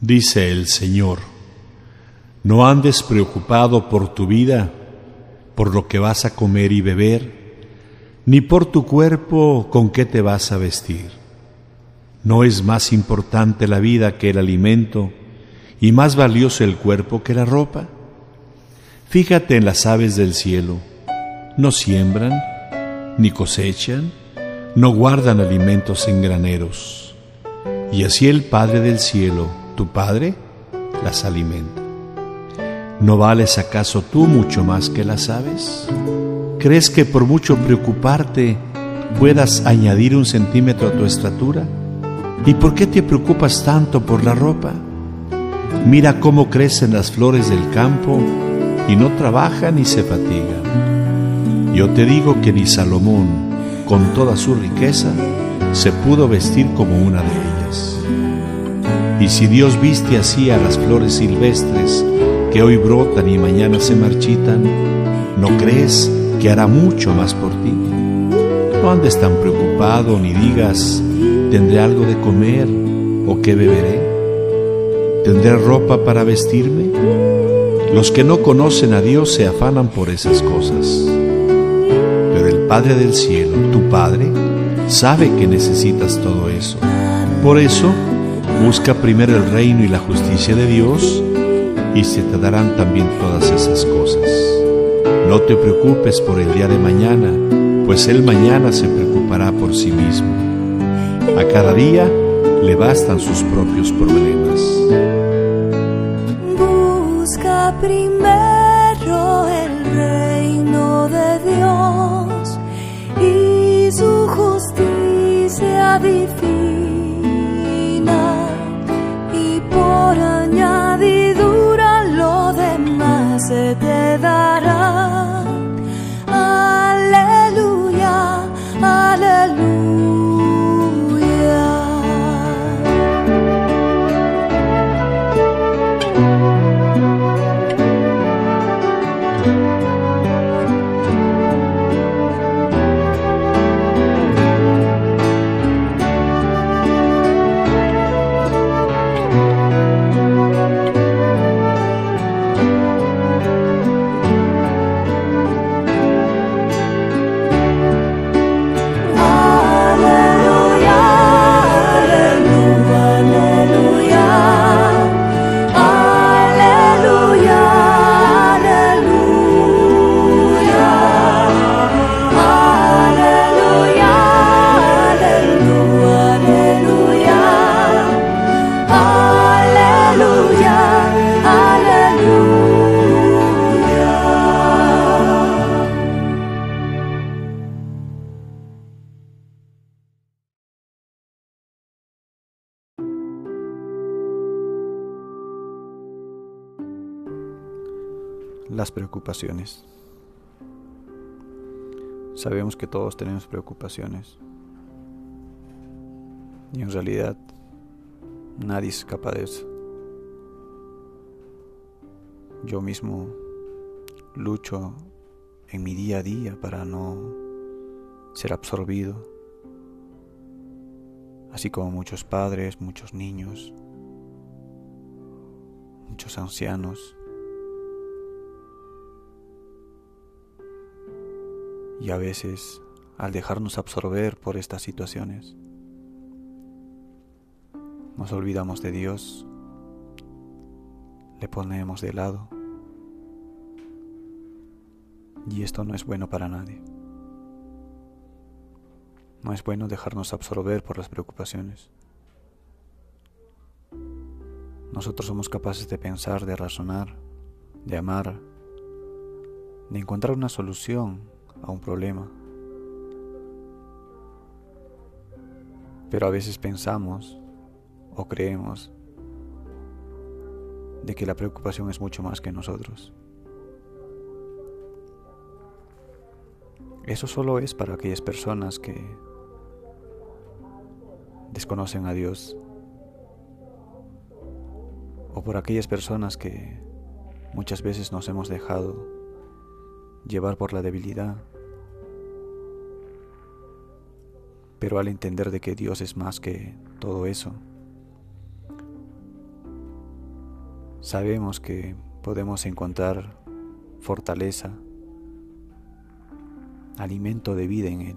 Dice el Señor, no andes preocupado por tu vida, por lo que vas a comer y beber, ni por tu cuerpo con qué te vas a vestir. No es más importante la vida que el alimento y más valioso el cuerpo que la ropa. Fíjate en las aves del cielo, no siembran, ni cosechan, no guardan alimentos en graneros, y así el Padre del cielo, tu Padre, las alimenta. ¿No vales acaso tú mucho más que las aves? ¿Crees que por mucho preocuparte puedas añadir un centímetro a tu estatura? ¿Y por qué te preocupas tanto por la ropa? Mira cómo crecen las flores del campo y no trabajan ni se fatigan. Yo te digo que ni Salomón, con toda su riqueza, se pudo vestir como una de ellas. Y si Dios viste así a las flores silvestres que hoy brotan y mañana se marchitan, ¿no crees que hará mucho más por ti? No andes tan preocupado ni digas, ¿tendré algo de comer o qué beberé? ¿Tendré ropa para vestirme? Los que no conocen a Dios se afanan por esas cosas. Pero el Padre del cielo, tu Padre, sabe que necesitas todo eso. Por eso, busca primero el reino y la justicia de Dios y se te darán también todas esas cosas. No te preocupes por el día de mañana, pues el mañana se preocupará por sí mismo. A cada día le bastan sus propios problemas. Busca primero el reino de Dios y su justicia Las preocupaciones. Sabemos que todos tenemos preocupaciones. Y en realidad nadie escapa de eso. Yo mismo lucho en mi día a día para no ser absorbido, así como muchos padres, muchos niños, muchos ancianos. Y a veces, al dejarnos absorber por estas situaciones, nos olvidamos de Dios, le ponemos de lado. Y esto no es bueno para nadie. No es bueno dejarnos absorber por las preocupaciones. Nosotros somos capaces de pensar, de razonar, de amar, de encontrar una solución a un problema. Pero a veces pensamos o creemos de que la preocupación es mucho más que nosotros. Eso solo es para aquellas personas que desconocen a Dios o por aquellas personas que muchas veces nos hemos dejado llevar por la debilidad. Pero al entender de que Dios es más que todo eso, sabemos que podemos encontrar fortaleza, alimento de vida en Él.